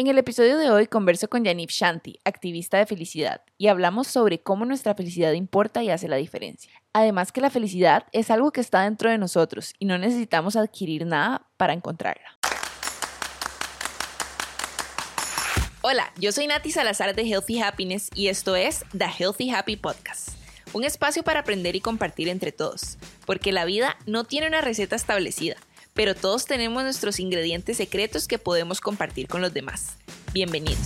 En el episodio de hoy converso con Yanif Shanti, activista de felicidad, y hablamos sobre cómo nuestra felicidad importa y hace la diferencia. Además que la felicidad es algo que está dentro de nosotros y no necesitamos adquirir nada para encontrarla. Hola, yo soy Nati Salazar de Healthy Happiness y esto es The Healthy Happy Podcast, un espacio para aprender y compartir entre todos, porque la vida no tiene una receta establecida pero todos tenemos nuestros ingredientes secretos que podemos compartir con los demás. Bienvenidos.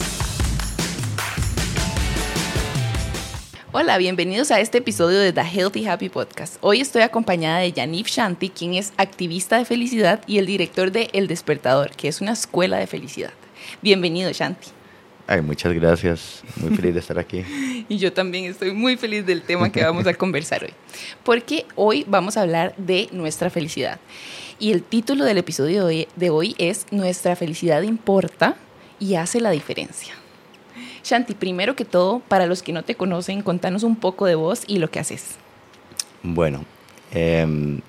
Hola, bienvenidos a este episodio de The Healthy Happy Podcast. Hoy estoy acompañada de Yanif Shanti, quien es activista de felicidad y el director de El Despertador, que es una escuela de felicidad. Bienvenido, Shanti. Ay, muchas gracias. Muy feliz de estar aquí. y yo también estoy muy feliz del tema que vamos a conversar hoy. Porque hoy vamos a hablar de nuestra felicidad. Y el título del episodio de hoy es Nuestra felicidad importa y hace la diferencia. Shanti, primero que todo, para los que no te conocen, contanos un poco de vos y lo que haces. Bueno, em,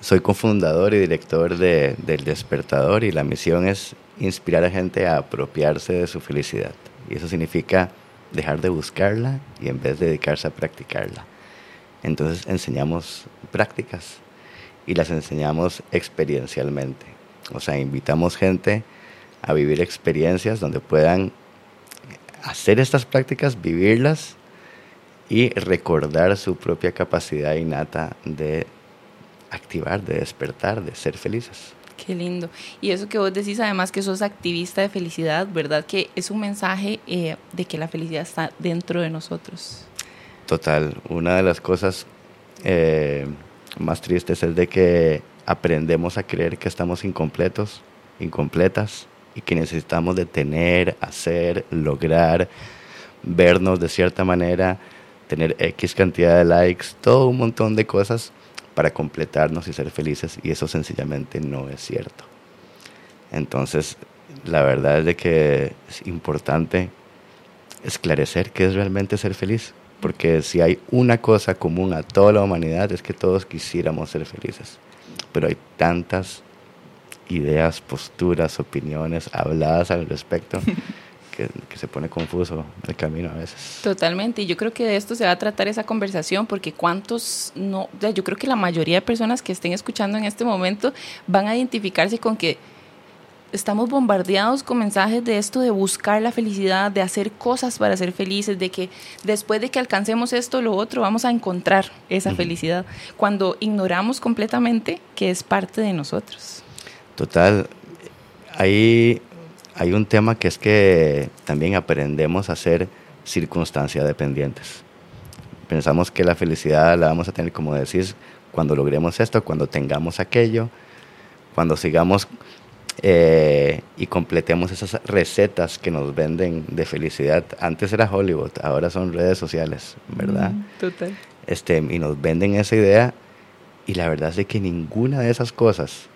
soy cofundador y director de, del Despertador y la misión es inspirar a gente a apropiarse de su felicidad. Y eso significa dejar de buscarla y en vez de dedicarse a practicarla. Entonces enseñamos prácticas y las enseñamos experiencialmente. O sea, invitamos gente a vivir experiencias donde puedan hacer estas prácticas, vivirlas y recordar su propia capacidad innata de activar, de despertar, de ser felices. Qué lindo. Y eso que vos decís, además que sos activista de felicidad, ¿verdad? Que es un mensaje eh, de que la felicidad está dentro de nosotros. Total. Una de las cosas eh, más tristes es de que aprendemos a creer que estamos incompletos, incompletas, y que necesitamos de tener, hacer, lograr, vernos de cierta manera, tener X cantidad de likes, todo un montón de cosas para completarnos y ser felices, y eso sencillamente no es cierto. Entonces, la verdad es de que es importante esclarecer qué es realmente ser feliz porque si hay una cosa común a toda la humanidad es que todos quisiéramos ser felices, pero hay tantas ideas, posturas, opiniones habladas al respecto que, se pone confuso el camino a veces. Totalmente, y yo creo que de esto se va a tratar esa conversación, porque cuántos no, yo creo que la mayoría de personas que estén escuchando en este momento van a identificarse con que estamos bombardeados con mensajes de esto de buscar la felicidad, de hacer cosas para ser felices, de que después de que alcancemos esto o lo otro vamos a encontrar esa felicidad, cuando ignoramos completamente que es parte de nosotros. Total, hay, hay un tema que es que también aprendemos a ser circunstancia dependientes. Pensamos que la felicidad la vamos a tener, como decís, cuando logremos esto, cuando tengamos aquello, cuando sigamos eh, y completemos esas recetas que nos venden de felicidad. Antes era Hollywood, ahora son redes sociales, ¿verdad? total. Este, y nos venden esa idea y la verdad es que ninguna de esas cosas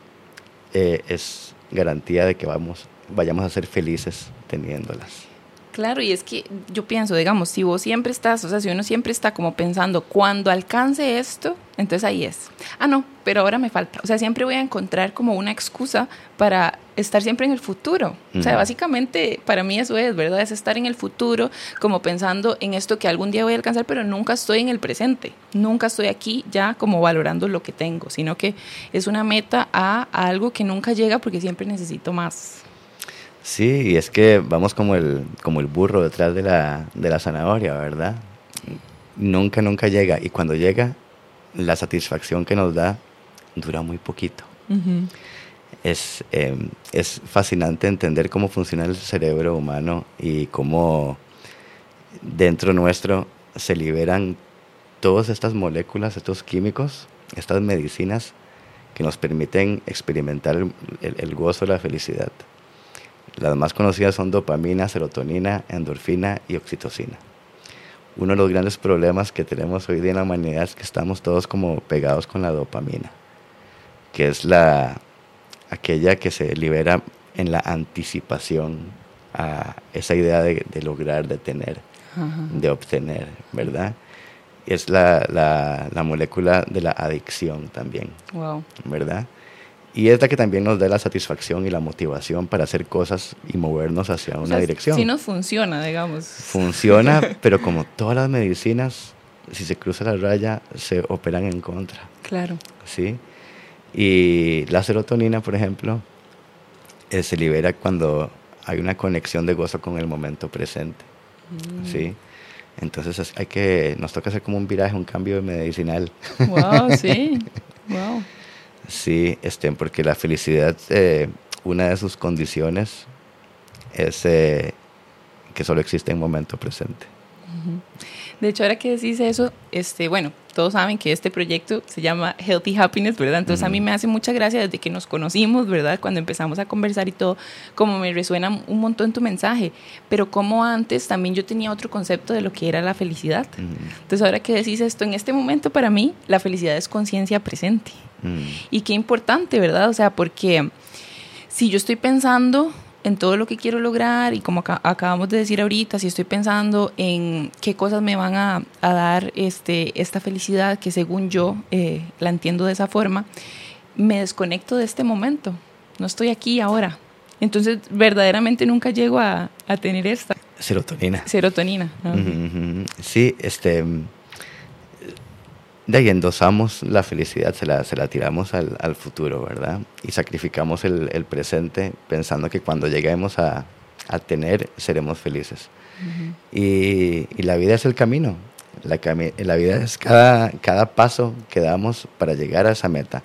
eh, es garantía de que vamos, vayamos a ser felices teniéndolas. Claro, y es que yo pienso, digamos, si vos siempre estás, o sea, si uno siempre está como pensando, cuando alcance esto, entonces ahí es. Ah, no, pero ahora me falta. O sea, siempre voy a encontrar como una excusa para estar siempre en el futuro. O sea, básicamente para mí eso es, ¿verdad? Es estar en el futuro como pensando en esto que algún día voy a alcanzar, pero nunca estoy en el presente. Nunca estoy aquí ya como valorando lo que tengo, sino que es una meta a algo que nunca llega porque siempre necesito más. Sí, y es que vamos como el, como el burro detrás de la, de la zanahoria, ¿verdad? Nunca, nunca llega. Y cuando llega, la satisfacción que nos da dura muy poquito. es, em, es fascinante entender cómo funciona el cerebro humano y cómo dentro nuestro se liberan todas estas moléculas, estos químicos, estas medicinas que nos permiten experimentar el, el gozo, la felicidad. Las más conocidas son dopamina, serotonina, endorfina y oxitocina. Uno de los grandes problemas que tenemos hoy día en la humanidad es que estamos todos como pegados con la dopamina, que es la aquella que se libera en la anticipación a esa idea de, lograr, de tener, de obtener, ¿verdad? es la, la, la, molécula de la adicción también, wow. ¿verdad? Y es la que también nos da la satisfacción y la motivación para hacer cosas y movernos hacia una dirección. Sí nos funciona, digamos. Funciona, pero como todas las medicinas, si se cruza la raya, se operan en contra. Claro. ¿Sí? Y la serotonina, por ejemplo, eh, se libera cuando hay una conexión de gozo con el momento presente. Mm. ¿Sí? Entonces hay que, nos toca hacer como un viraje, un cambio medicinal. Wow, sí. Wow. Sí, este, porque la felicidad, eh, una de sus condiciones es eh, que solo existe en momento presente. De hecho, ahora que decís eso, este, bueno, todos saben que este proyecto se llama Healthy Happiness, ¿verdad? Entonces a mí me hace mucha gracia desde que nos conocimos, ¿verdad? Cuando empezamos a conversar y todo, como me resuena un montón tu mensaje, pero como antes también yo tenía otro concepto de lo que era la felicidad. Entonces ahora que decís esto, en este momento para mí la felicidad es conciencia presente. Y qué importante, ¿verdad? O sea, porque si yo estoy pensando en todo lo que quiero lograr y como acabamos de decir ahorita, si estoy pensando en qué cosas me van a, dar este, esta felicidad, que según yo eh, la entiendo de esa forma, me desconecto de este momento. No estoy aquí ahora. Entonces, verdaderamente nunca llego a, tener esta. Serotonina. Serotonina. Sí, este de ahí endosamos la felicidad, se la, se la tiramos al, al, futuro, ¿verdad? Y sacrificamos el, el, presente pensando que cuando lleguemos a, a tener, seremos felices. y, y, la vida es el camino. La, la vida es cada, cada paso que damos para llegar a esa meta.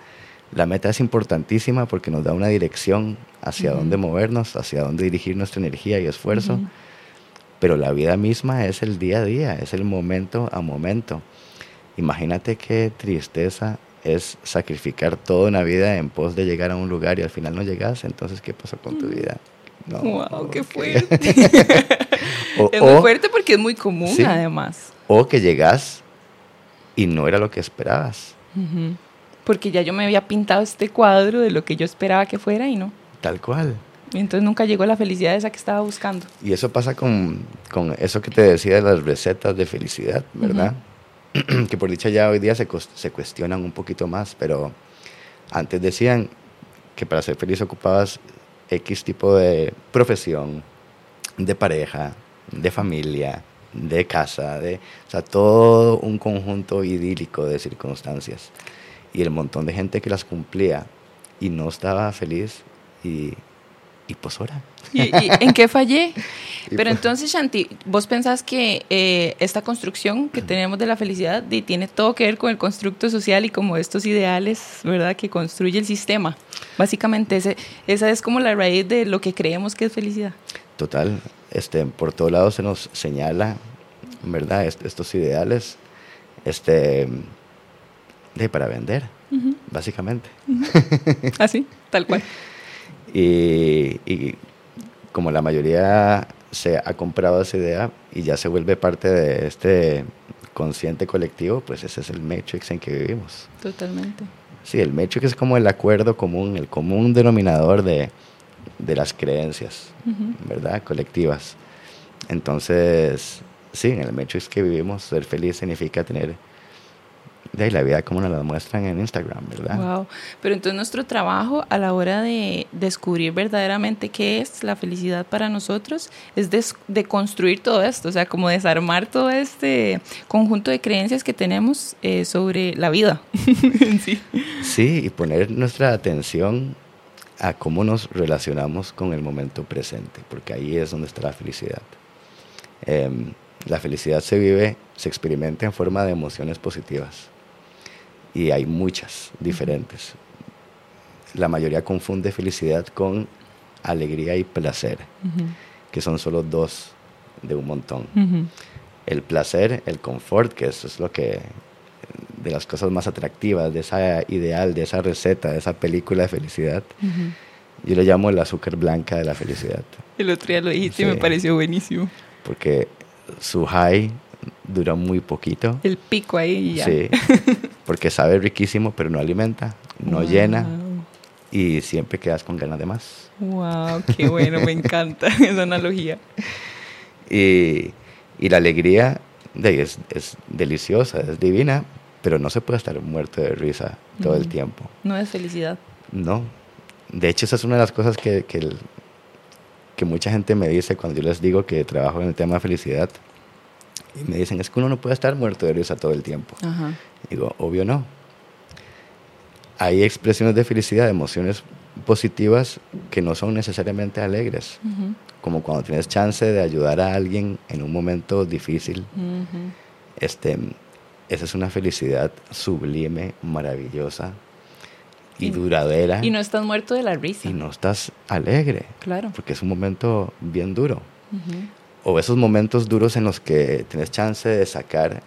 La meta es importantísima porque nos da una dirección hacia dónde movernos, hacia dónde dirigir nuestra energía y esfuerzo. Pero la vida misma es el día a día, es el momento a momento. Imagínate qué tristeza es sacrificar toda una vida en pos de llegar a un lugar y al final no llegas, entonces ¿qué pasó con tu mm. vida? No, wow, qué fuerte. es muy fuerte porque es muy común además. O que llegas y no era lo que esperabas. Porque ya yo me había pintado este cuadro de lo que yo esperaba que fuera y no. Tal cual. Y entonces nunca llegó la felicidad esa que estaba buscando. Y eso pasa con, con eso que te decía de las recetas de felicidad, ¿verdad? que por dicha ya hoy día se, se cuestionan un poquito más, pero antes decían que para ser feliz ocupabas X tipo de profesión, de pareja, de familia, de casa, de, o sea, todo un conjunto idílico de circunstancias. Y el montón de gente que las cumplía y no estaba feliz y y pues ahora. ¿Y, en qué fallé? Pero pues entonces, Shanti, ¿vos pensás que eh, esta construcción que tenemos de la felicidad tiene todo que ver con el constructo social y como estos ideales, ¿verdad?, que construye el sistema. Básicamente, ese, esa es como la raíz de lo que creemos que es felicidad. Total. Este, por todos lados se nos señala, ¿verdad?, estos ideales este, de, para vender, básicamente. Así, tal cual. Y, como la mayoría se ha comprado esa idea y ya se vuelve parte de este consciente colectivo, pues ese es el Matrix en que vivimos. Totalmente. Sí, el Matrix es como el acuerdo común, el común denominador de, de las creencias, ¿verdad? Colectivas. Entonces, sí, en el Matrix que vivimos, ser feliz significa tener de la vida como nos la muestran en Instagram, ¿verdad? Wow. Pero entonces nuestro trabajo a la hora de descubrir verdaderamente qué es la felicidad para nosotros es de, construir todo esto, o sea, como desarmar todo este conjunto de creencias que tenemos eh, sobre la vida. sí. sí, y poner nuestra atención a cómo nos relacionamos con el momento presente, porque ahí es donde está la felicidad. Em, la felicidad se vive, se experimenta en forma de emociones positivas y hay muchas diferentes. La mayoría confunde felicidad con alegría y placer, que son solo dos de un montón. El placer, el confort, que eso es lo que de las cosas más atractivas, de esa ideal, de esa receta, de esa película de felicidad. Yo le llamo el azúcar blanca de la felicidad. El otro día lo dijiste y me pareció buenísimo. Porque su high dura muy poquito. El pico ahí ya. Sí, porque sabe riquísimo, pero no alimenta, no llena y siempre quedas con ganas de más. ¡Wow! ¡Qué bueno! me encanta esa analogía. Y, y la alegría de es, es, deliciosa, es divina, pero no se puede estar muerto de risa todo el tiempo. No es felicidad. No, de hecho, esa es una de las cosas que, que, el- que mucha gente me dice cuando yo les digo que trabajo en el tema de felicidad. Y me dicen, es que uno no puede estar muerto de risa todo el tiempo. Ajá. Digo, obvio no. Hay expresiones de felicidad, emociones positivas que no son necesariamente alegres. Ujú, Como cuando tienes chance de ayudar a alguien en un momento difícil. ujú. Este, esa es una felicidad sublime, maravillosa y, Y- duradera. Y no estás muerto de la risa. y no estás alegre, Claro. porque es un momento bien duro. Ujú, O esos momentos duros en los que tienes chance de sacar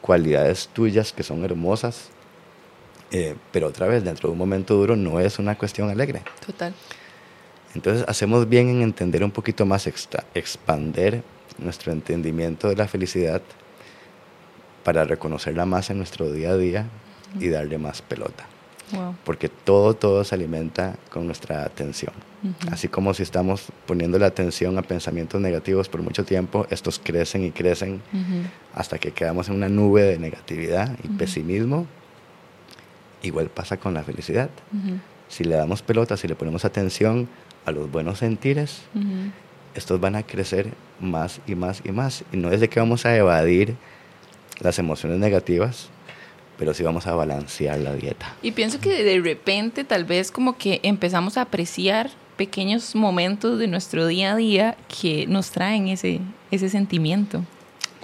cualidades tuyas que son hermosas, eh, pero otra vez, dentro de un momento duro no es una cuestión alegre. Total. Entonces hacemos bien en entender un poquito más, extra, expander nuestro entendimiento de la felicidad para reconocerla más en nuestro día a día y darle más pelota. Wow. Porque todo, todo se alimenta con nuestra atención. Ujú. Así como si estamos poniendo la atención a pensamientos negativos por mucho tiempo, estos crecen y crecen Ujú. hasta que quedamos en una nube de negatividad y Ujú. pesimismo. Igual pasa con la felicidad. Si le damos pelota, si le ponemos atención a los buenos sentires, estos van a crecer más y más y más. Y no es de que vamos a evadir las emociones negativas, pero sí vamos a balancear la dieta. Y pienso que de repente tal vez como que empezamos a apreciar pequeños momentos de nuestro día a día que nos traen ese, ese sentimiento.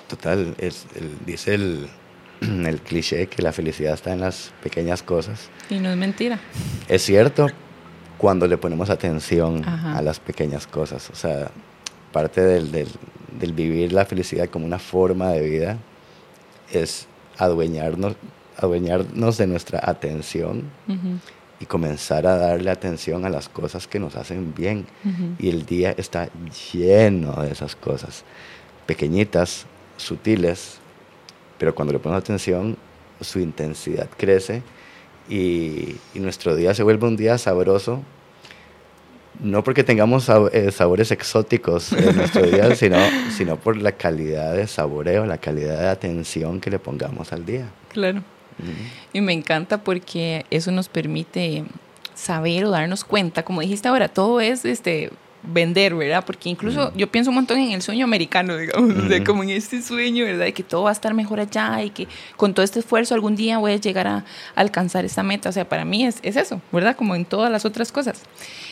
Total, es, el- dice el, el cliché que la felicidad está en las pequeñas cosas. Y no es mentira. Es cierto cuando le ponemos atención Ajá. a las pequeñas cosas. O sea, parte del, del, del vivir la felicidad como una forma de vida es adueñarnos, adueñarnos de nuestra atención Ujú. Y comenzar a darle atención a las cosas que nos hacen bien. Ujú. Y el día está lleno de esas cosas, pequeñitas, sutiles, pero cuando le ponemos atención, su intensidad crece y, y nuestro día se vuelve un día sabroso. No porque tengamos eh, sabores exóticos en nuestro día, sino, sino por la calidad de saboreo, la calidad de atención que le pongamos al día. Claro. Y me encanta porque eso nos permite saber o darnos cuenta, como dijiste ahora, todo es este vender, ¿verdad? Porque incluso yo pienso un montón en el sueño americano, digamos, o sea, Ujú. como en este sueño, ¿verdad? De que todo va a estar mejor allá y que con todo este esfuerzo algún día voy a llegar a alcanzar esta meta. O sea, para mí es, es eso, ¿verdad? Como en todas las otras cosas.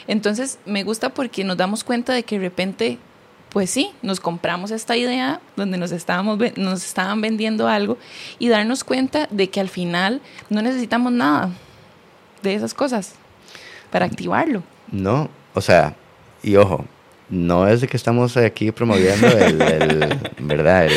Entonces, me gusta porque nos damos cuenta de que de repente, pues sí, nos compramos esta idea donde nos, estábamos, nos estaban vendiendo algo y darnos cuenta de que al final no necesitamos nada de esas cosas para activarlo. No, o sea, y ojo, no es de que estamos aquí promoviendo el, el, ¿verdad? El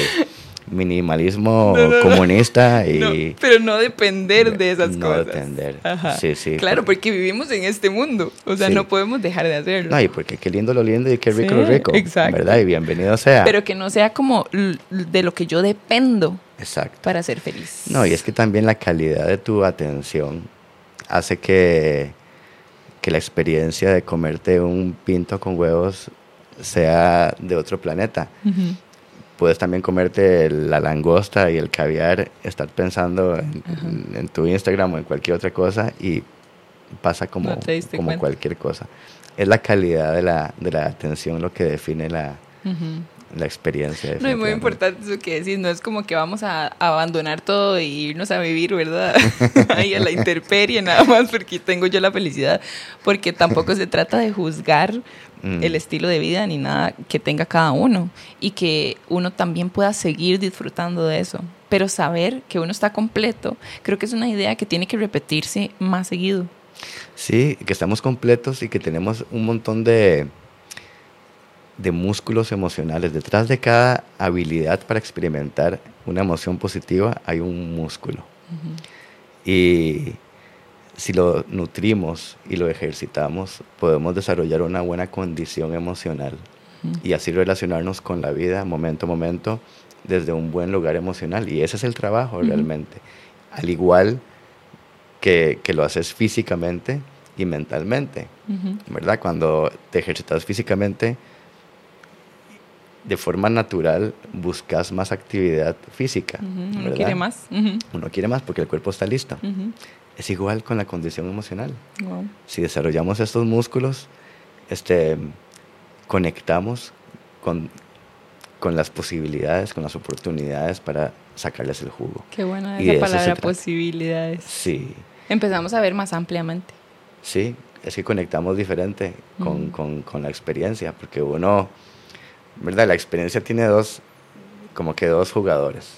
minimalismo No, no, no. comunista y... No, pero no depender de esas no cosas. depender. Ajá. Sí, sí. Claro, por- porque vivimos en este mundo. O sea, Sí. no podemos dejar de hacerlo. No, y porque qué lindo lo lindo y qué rico Sí, lo rico. exacto. ¿Verdad? Y bienvenido sea. Pero que no sea como de lo que yo dependo Exacto. para ser feliz. No, y es que también la calidad de tu atención hace que, que la experiencia de comerte un pinto con huevos sea de otro planeta. Puedes también comerte la langosta y el caviar, estar pensando en, Ajá. en tu Instagram o en cualquier otra cosa y pasa como, No como cualquier cosa. Es la calidad de la, de la atención lo que define la, Ujú. la experiencia. No, y muy importante eso que decís, no es como que vamos a abandonar todo y irnos a vivir, ¿verdad? Ahí a la intemperie nada más porque tengo yo la felicidad, porque tampoco se trata de juzgar Mm. el estilo de vida ni nada que tenga cada uno y que uno también pueda seguir disfrutando de eso, pero saber que uno está completo, creo que es una idea que tiene que repetirse más seguido. Sí, que estamos completos y que tenemos un montón de, de músculos emocionales. Detrás de cada habilidad para experimentar una emoción positiva hay un músculo. Y si lo nutrimos y lo ejercitamos, podemos desarrollar una buena condición emocional y así relacionarnos con la vida momento a momento desde un buen lugar emocional. Y ese es el trabajo realmente. Al igual que, que lo haces físicamente y mentalmente. ¿verdad? Cuando te ejercitas físicamente, de forma natural buscas más actividad física. Ujú, Uno quiere más. Ujú. Uno quiere más porque el cuerpo está listo. Es igual con la condición emocional. Wow. Si desarrollamos estos músculos, este, conectamos con, con las posibilidades, con las oportunidades para sacarles el jugo. Qué buena esa palabra, posibilidades. Sí, Empezamos a ver más ampliamente. sí, es que conectamos diferente con, Mm. con, con la experiencia, porque uno, ¿verdad? La experiencia tiene dos, como que dos jugadores.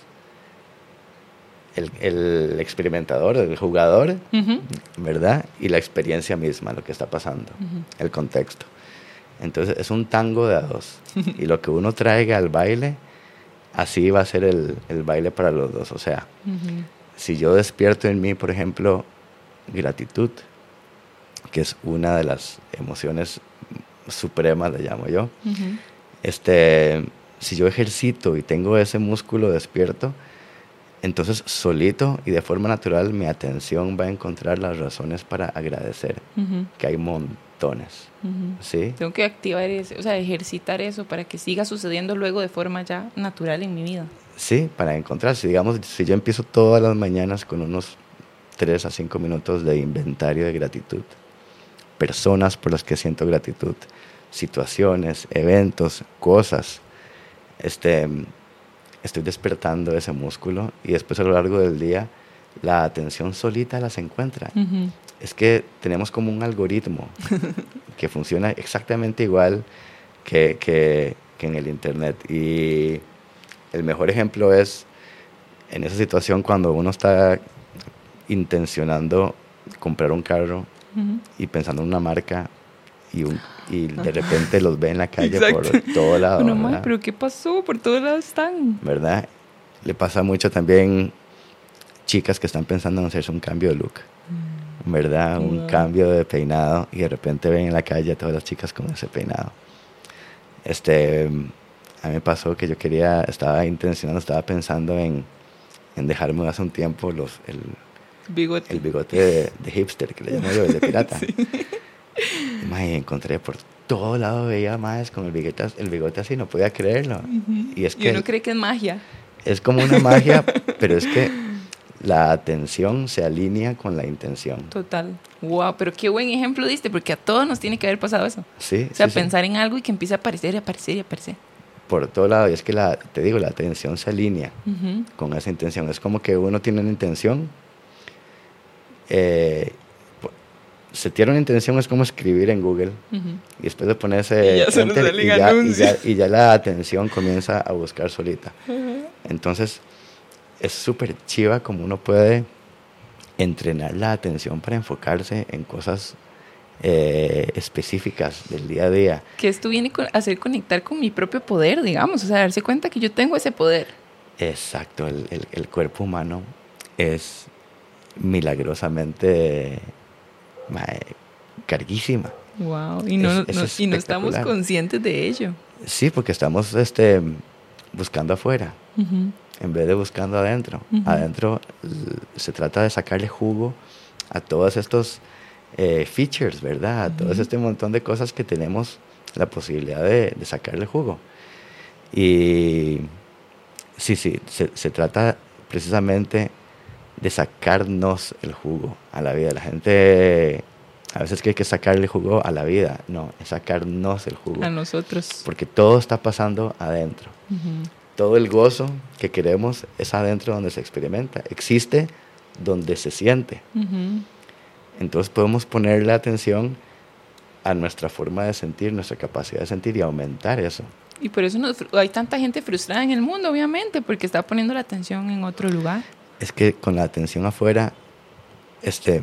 El, el experimentador, el jugador, Ujú. ¿verdad? Y la experiencia misma, lo que está pasando, Ujú. el contexto. Entonces es un tango de a dos. y lo que uno traiga al baile, así va a ser el, el baile para los dos. O sea, Ujú. si yo despierto en mí, por ejemplo, gratitud, que es una de las emociones supremas, le llamo yo, Ujú. este, si yo ejercito y tengo ese músculo despierto, entonces solito y de forma natural mi atención va a encontrar las razones para agradecer, Ujú. que hay montones, Ujú. ¿sí? Tengo que activar eso, o sea, ejercitar eso para que siga sucediendo luego de forma ya natural en mi vida. Sí, para encontrar, si digamos, si yo empiezo todas las mañanas con unos 3 a 5 minutos de inventario de gratitud, personas por las que siento gratitud, situaciones, eventos, cosas, este, estoy despertando ese músculo y después a lo largo del día la atención solita las encuentra. Es que tenemos como un algoritmo que funciona exactamente igual que, que- que en el Internet. Y el mejor ejemplo es en esa situación cuando uno está intencionando comprar un carro y pensando en una marca y, un- y de repente los ve en la calle por Exacto. todo lado. Bueno, ¿verdad? pero ¿qué pasó? Por todos lados están. ¿verdad? Le pasa mucho también chicas que están pensando en hacerse un cambio de look, ¿verdad? Un cambio de peinado y de repente ven en la calle a todas las chicas con ese peinado. Este, a mí me pasó que yo quería, estaba intencionando, estaba pensando en, en dejarme hace un tiempo los, el, Bigote. el bigote de, de hipster, que le llamo yo, el de pirata. Mae, encontré por todo lado, veía más con el bigote, el bigote así, no podía creerlo. Ujú. Y es y que uno cree que es magia. es como una magia, pero es que la atención se alinea con la intención. Total. Wow, pero qué buen ejemplo diste, porque a todos nos tiene que haber pasado eso. Sí, O sea, sí, sí. pensar en algo y que empiece a aparecer y aparecer y aparecer. Por todo lado. Y es que, la, te digo, la atención se alinea con esa intención. Es como que uno tiene una intención. Eh, po- setear una intención es como escribir en Google y después de ponerse Y ya se enter, y, ya, y, ya, y ya la atención comienza a buscar solita. Entonces, es súper chiva como uno puede entrenar la atención para enfocarse en cosas eh, específicas del día a día. Que esto viene a hacer conectar con mi propio poder, digamos. O sea, darse cuenta que yo tengo ese poder. Exacto, el, el- el cuerpo humano es milagrosamente mae, carguísima. Wow. Y no, Es- no- es y no estamos conscientes de ello. Sí, porque estamos este, buscando afuera. Ujú. en vez de buscando adentro. Ujú. Adentro l- se trata de sacarle jugo a todos estos eh, features, ¿verdad? A todo Ujú. este montón de cosas que tenemos la posibilidad de, de sacarle jugo. Y sí, sí, se, se trata precisamente de sacarnos el jugo a la vida. La gente a veces cree que sacarle jugo a la vida. No, es sacarnos el jugo. A nosotros. Porque todo está pasando adentro todo el gozo que queremos es adentro donde se experimenta, existe donde se siente. Entonces podemos ponerle atención a nuestra forma de sentir, nuestra capacidad de sentir y aumentar eso. Y por eso nos hay tanta gente frustrada en el mundo, obviamente, porque está poniendo la atención en otro lugar. Es que con la atención afuera este,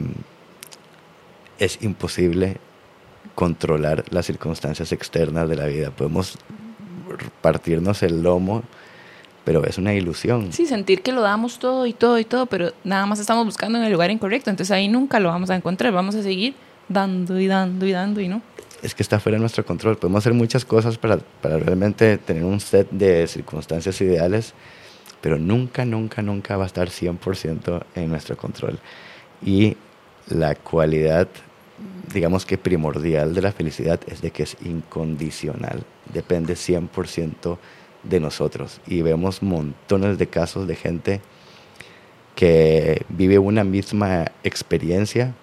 es imposible controlar las circunstancias externas de la vida. Podemos partirnos el lomo, pero es una ilusión. Sí, sentir que lo damos todo y todo y todo, pero nada más estamos buscando en el lugar incorrecto. Entonces ahí nunca lo vamos a encontrar. Vamos a seguir dando y dando y dando y no. es que está fuera de nuestro control. Podemos hacer muchas cosas para, para realmente tener un set de circunstancias ideales, pero nunca, nunca, nunca va a estar 100% en nuestro control. Y la cualidad, digamos que primordial de la felicidad es de que es incondicional, depende 100% de nosotros. Y vemos montones de casos de gente que vive una misma experiencia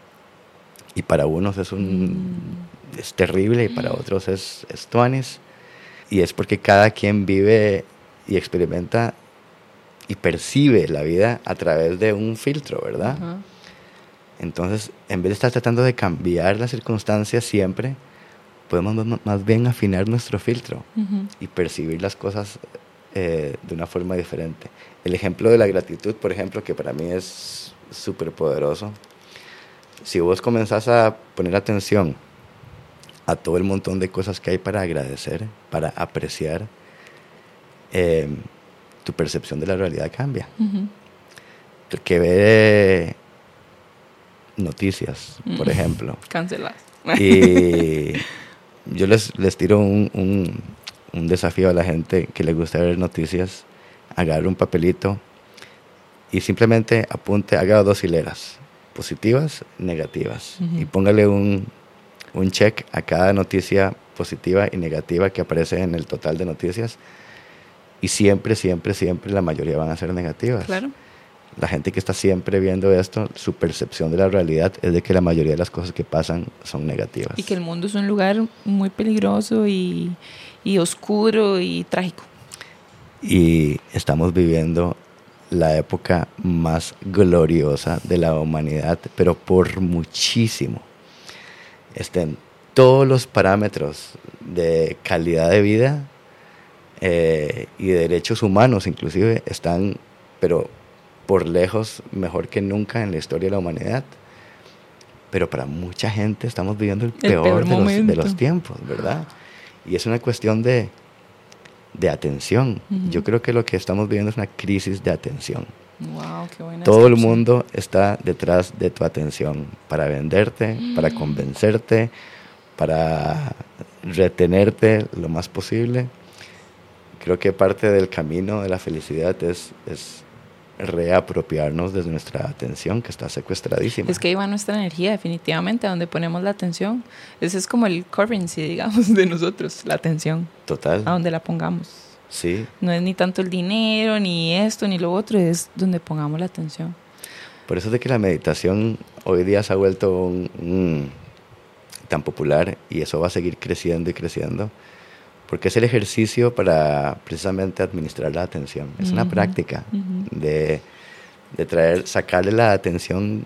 y para unos es un Mm. es terrible y para otros es, es tuanis. Y es porque cada quien vive y experimenta y percibe la vida a través de un filtro, ¿verdad? Entonces, en vez de estar tratando de cambiar las circunstancias siempre, podemos más- bien afinar nuestro filtro y percibir las cosas eh, de una forma diferente. El ejemplo de la gratitud, por ejemplo, que para mí es súper poderoso. Si vos comenzás a poner atención a todo el montón de cosas que hay para agradecer, para apreciar, eh, tu percepción de la realidad cambia. El que ve noticias, por Mm. ejemplo, Canceladas. y yo les, les tiro un, un- un desafío a la gente que le gusta ver noticias. Agarre un papelito y simplemente apunte, haga dos hileras, positivas, negativas. Y póngale un, un check a cada noticia positiva y negativa que aparece en el total de noticias. Y siempre, siempre, siempre la mayoría van a ser negativas. Claro. La gente que está siempre viendo esto, su percepción de la realidad es de que la mayoría de las cosas que pasan son negativas. Y que el mundo es un lugar muy peligroso y, y oscuro y trágico. Y estamos viviendo la época más gloriosa de la humanidad, pero por muchísimo. Estén todos los parámetros de calidad de vida eh, y de derechos humanos inclusive están, pero por lejos mejor que nunca en la historia de la humanidad. Pero para mucha gente estamos viviendo el peor, peor de, los, de los tiempos, ¿verdad? Y es una cuestión de, de atención. Ujú. Yo creo que lo que estamos viviendo es una crisis de atención. Wow, qué buena Todo el mundo está detrás de tu atención para venderte, para convencerte, para retenerte lo más posible. Creo que parte del camino de la felicidad es, es reapropiarnos de nuestra atención que está secuestradísima. Es que ahí va nuestra energía, definitivamente, a donde ponemos la atención. Ese es como el currency, digamos, de nosotros, la atención, Total. a donde la pongamos. Sí. No es ni tanto el dinero, ni esto, ni lo otro, es donde pongamos la atención. Por eso es de que la meditación hoy día se ha vuelto un- un- tan popular y eso va a seguir creciendo y creciendo, porque es el ejercicio para precisamente administrar la atención. Es una Ujú, práctica ujú. de, de traer, sacarle la atención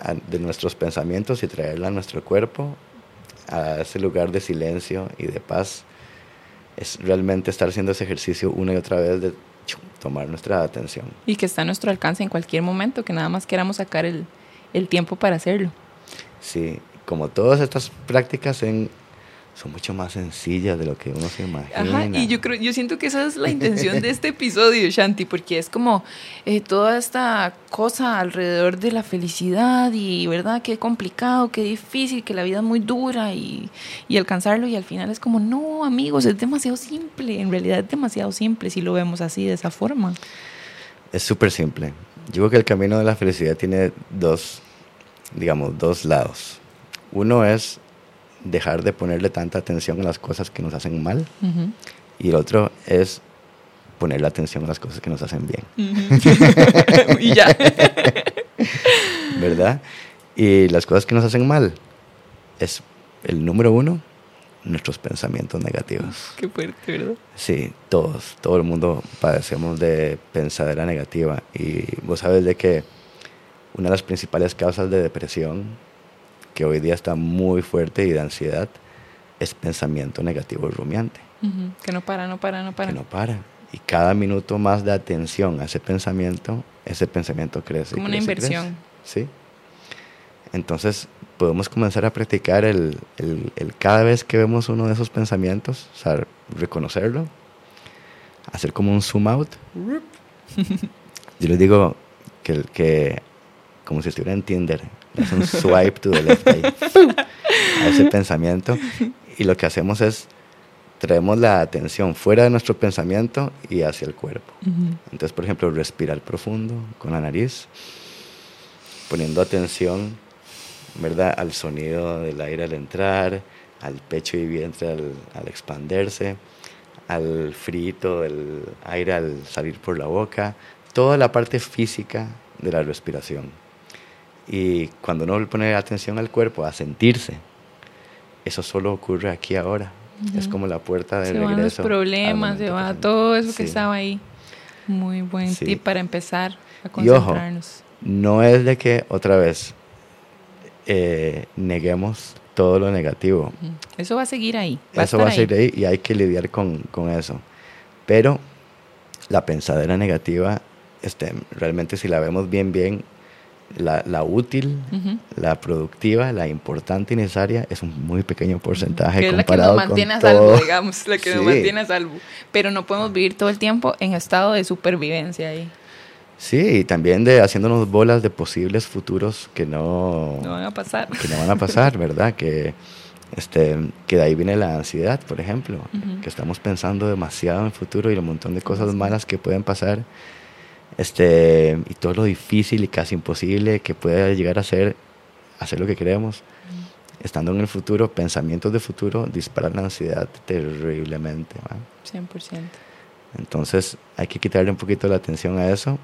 a- de nuestros pensamientos y traerla a nuestro cuerpo, a ese lugar de silencio y de paz. Es realmente estar haciendo ese ejercicio una y otra vez de chum, tomar nuestra atención. Y que está a nuestro alcance en cualquier momento, que nada más queramos sacar el, el tiempo para hacerlo. Sí, como todas estas prácticas en, son mucho más sencillas de lo que uno se imagina. Ajá, y yo creo, yo siento que esa es la intención de este episodio, Shanti, porque es como eh, toda esta cosa alrededor de la felicidad y, ¿verdad? Qué complicado, qué difícil, que la vida es muy dura y, y alcanzarlo y al final es como, no, amigos, es demasiado simple, en realidad es demasiado simple si lo vemos así, de esa forma. Es súper simple. Yo creo que el camino de la felicidad tiene dos, digamos, dos lados. Uno es dejar de ponerle tanta atención a las cosas que nos hacen mal y el otro es ponerle atención a las cosas que nos hacen bien, y ya. ¿verdad? Y las cosas que nos hacen mal es el número uno, nuestros pensamientos negativos. Qué fuerte, ¿verdad? Sí, todos, todo el mundo padecemos de pensadera negativa y vos sabes de que una de las principales causas de depresión que hoy día está muy fuerte y de ansiedad es pensamiento negativo rumiante, Ujú. Que no para, no para, no para. que no para. Y cada minuto más de atención a ese pensamiento, ese pensamiento crece. y Como una crece y crece. inversión. Sí. Entonces podemos comenzar a practicar el, el- el cada vez que vemos uno de esos pensamientos, o sea, reconocerlo, hacer como un zoom out. Yo les digo que, el- que como si estuviera en Tinder, hace un swipe to the left ahí, a ese pensamiento y lo que hacemos es traemos la atención fuera de nuestro pensamiento y hacia el cuerpo. Ujú. Entonces, por ejemplo, respirar profundo con la nariz, poniendo atención, ¿verdad? Al sonido del aire al entrar, al pecho y vientre al, al expanderse, al frito del aire al salir por la boca. toda la parte física de la respiración. Y cuando uno pone atención al cuerpo, a sentirse, eso solo ocurre aquí ahora. Es como la puerta de se regreso. van los problemas, se va todo eso que estaba ahí. Muy buen Sí. tip para empezar a Y ojo, concentrarnos. no es de que otra vez eh, neguemos todo lo negativo. Eso va a seguir ahí. eso estar va a ahí. seguir ahí y hay que lidiar con, con eso. Pero la pensadera negativa, este, realmente si la vemos bien, bien, la, la útil, la productiva, la importante y necesaria es un muy pequeño porcentaje Que es la que nos mantiene con a salvo, todo. digamos, la que nos mantiene a salvo. Pero no podemos vivir todo el tiempo en estado de supervivencia ahí. Sí, y también de haciéndonos bolas de posibles futuros que no, No van a pasar. que no van a pasar, ¿verdad? Que, este, que de ahí viene la ansiedad, por ejemplo, que estamos pensando demasiado en el futuro y un montón de cosas malas que pueden pasar, este, y todo lo difícil y casi imposible que puede llegar a ser hacer lo que queremos. Estando en el futuro, pensamientos de futuro disparan la ansiedad terriblemente. ¿va? 100%. Entonces hay que quitarle un poquito la atención a eso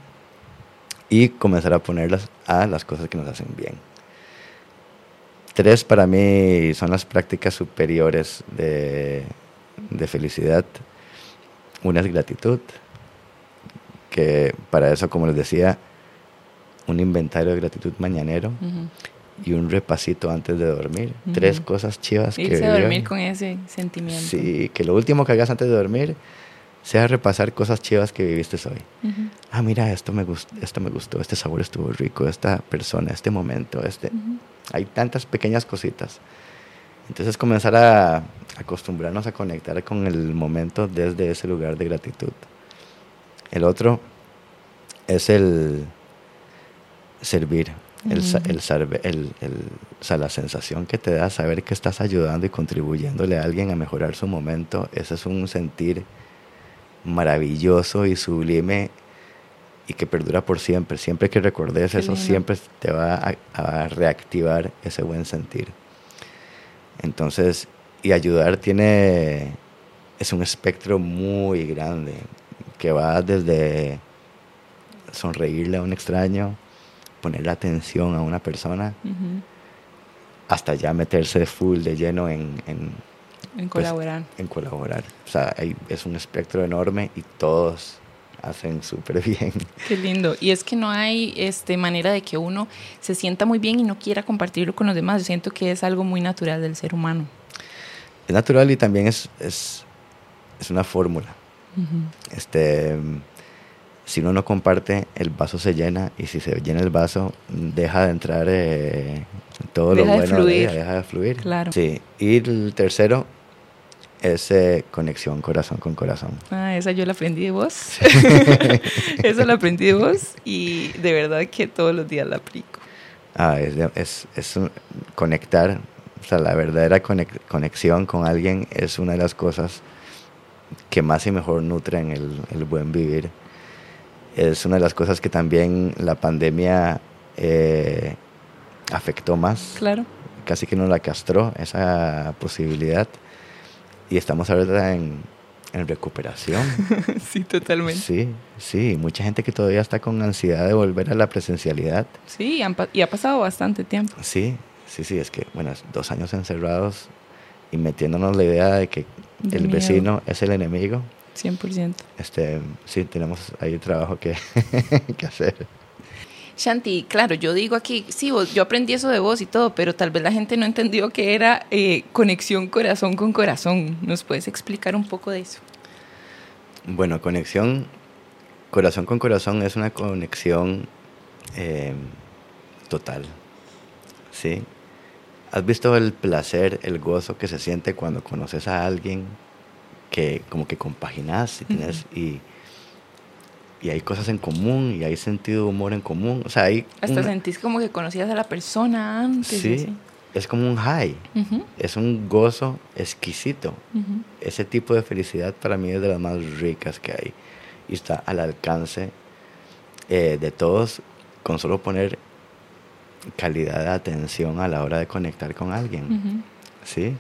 y comenzar a ponerlas a las cosas que nos hacen bien. Tres para mí son las prácticas superiores de, de felicidad. Una es gratitud, que para eso, como les decía, un inventario de gratitud mañanero y un repasito antes de dormir. Tres cosas chivas que Irse a dormir con ese sentimiento. Sí, que lo último que hagas antes de dormir sea repasar cosas chivas que viviste hoy. Ujú. Ah, mira, esto me, gustó, esto me gustó, este sabor estuvo rico, esta persona, este momento, este... Hay tantas pequeñas cositas. Entonces comenzar a acostumbrarnos a conectar con el momento desde ese lugar de gratitud. El otro es el servir, el, sa- el, sarve- el- el- o sea, la sensación que te da saber que estás ayudando y contribuyéndole a alguien a mejorar su momento. Ese es un sentir maravilloso y sublime y que perdura por siempre. Siempre que recordes Qué eso, lindo. siempre te va a, a reactivar ese buen sentir. Entonces, y ayudar tiene, es un espectro muy grande, que va desde sonreírle a un extraño, ponerle atención a una persona, hasta ya meterse full de lleno en, en, En pues, colaborar. en colaborar. O sea, hay- es un espectro enorme y todos hacen súper bien. Qué lindo. Y es que no hay este, manera de que uno se sienta muy bien y no quiera compartirlo con los demás. Yo siento que es algo muy natural del ser humano. Es natural y también es, es, es una fórmula. Ujú. Este, si uno no comparte, el vaso se llena y si se llena el vaso, deja de entrar eh, todo Deja lo bueno, de fluir. deja de fluir. Claro. Sí. Y el tercero es eh, conexión corazón con corazón. Ah, esa yo la aprendí de vos. Esa la aprendí de vos y de verdad que todos los días la aplico. Ah, es, es, es un- conectar, o sea, la verdadera conex- conexión con alguien es una de las cosas que más y mejor nutren el, el buen vivir. Es una de las cosas que también la pandemia eh, afectó más, Claro. casi que nos la castró esa posibilidad. Y estamos ahora en, en recuperación. sí, totalmente. Sí, sí, mucha gente que todavía está con ansiedad de volver a la presencialidad. Sí, han y ha pasado bastante tiempo. Sí, sí, sí, es que, bueno, dos años encerrados y metiéndonos la idea de que el miedo. vecino es el enemigo. 100%. Este, sí, tenemos ahí trabajo que, que hacer. Shanti, claro, yo digo aquí, sí, vos- yo aprendí eso de vos y todo, pero tal vez la gente no entendió que era eh, conexión corazón con corazón. ¿Nos puedes explicar un poco de eso? Bueno, conexión corazón con corazón es una conexión eh, total. ¿Sí? ¿Has visto el placer, el gozo que se siente cuando conoces a alguien que como que compaginas y, tienes, y, y hay cosas en común y hay sentido de humor en común? O sea, hay Hasta una- sentís como que conocías a la persona antes. Sí, así. es como un high, Ujú, es un gozo exquisito. ujú. Ese tipo de felicidad para mí es de las más ricas que hay y está al alcance eh, de todos con solo poner calidad de atención a la hora de conectar con alguien. ¿sí?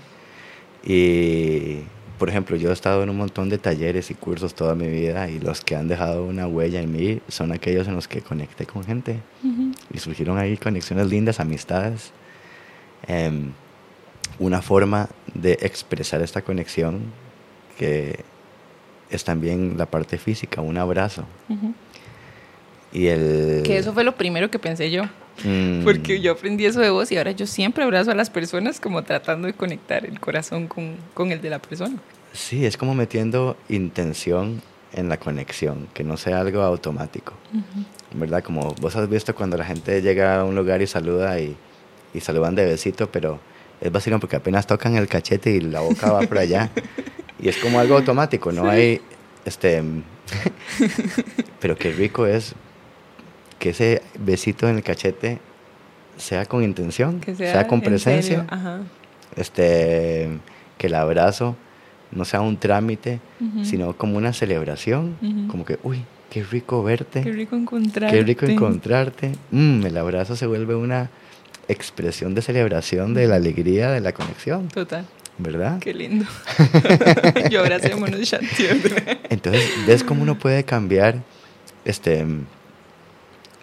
Y por ejemplo, yo he estado en un montón de talleres y cursos toda mi vida y los que han dejado una huella en mí son aquellos en los que conecté con gente y surgieron ahí conexiones lindas, amistades. Em, una forma de expresar esta conexión que es también la parte física, un abrazo. Y el... Que eso fue lo primero que pensé yo. Mm. Porque yo aprendí eso de vos y ahora yo siempre abrazo a las personas como tratando de conectar el corazón con, con el de la persona. Sí, es como metiendo intención en la conexión, que no sea algo automático. ¿Verdad? Como vos has visto cuando la gente llega a un lugar y saluda y, y saludan de besito, pero es básico porque apenas tocan el cachete y la boca va por allá. y es como algo automático, no hay este pero qué rico es que ese besito en el cachete sea con intención, que sea, con presencia. Este que el abrazo no sea un trámite, sino como una celebración, como que, uy, qué rico verte. Qué rico encontrarte. Qué rico encontrarte. Mm, el abrazo se vuelve una expresión de celebración de la alegría, de la conexión. Total. ¿Verdad? Qué lindo. Yo abracémonos ya, Entonces, ¿ves cómo uno puede cambiar este,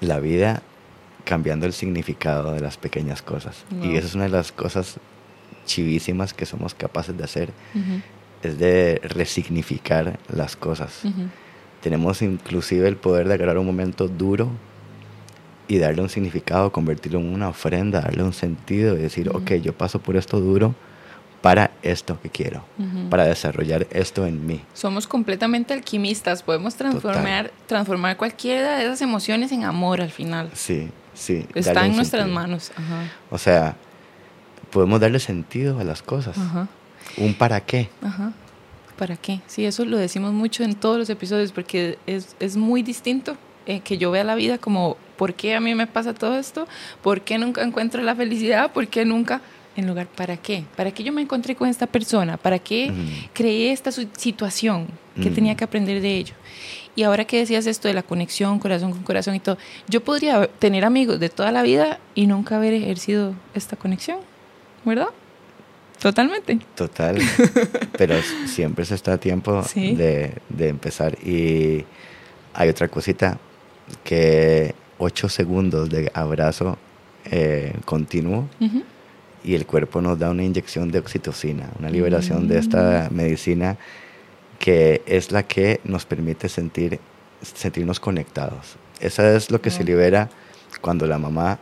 la vida cambiando el significado de las pequeñas cosas? Y esa es una de las cosas chivísimas que somos capaces de hacer es de resignificar las cosas. Tenemos inclusive el poder de agarrar un momento duro y darle un significado, convertirlo en una ofrenda, darle un sentido y decir, ok, yo paso por esto duro para esto que quiero, para desarrollar esto en mí. Somos completamente alquimistas, podemos transformar, transformar cualquiera de esas emociones en amor al final. Sí, sí. Está en nuestras manos. O sea, podemos darle sentido a las cosas. Ajá. Un para qué. Ajá. ¿Para qué? Sí, eso lo decimos mucho en todos los episodios porque es, es muy distinto eh, que yo vea la vida como, ¿por qué a mí me pasa todo esto? ¿Por qué nunca encuentro la felicidad? ¿Por qué nunca? En lugar, ¿para qué? ¿Para qué yo me encontré con esta persona? ¿Para qué creé esta situación? ¿Qué tenía que aprender de ello? Y ahora que decías esto de la conexión, corazón con corazón y todo, yo podría tener amigos de toda la vida y nunca haber ejercido esta conexión, ¿verdad? Totalmente. Total. Pero siempre se está a tiempo de, empezar. Y hay otra cosita, que ocho segundos de abrazo eh, continuo y el cuerpo nos da una inyección de oxitocina, una liberación de esta mm. medicina que es la que nos permite sentir, sentirnos conectados. Esa es lo que se libera cuando la mamá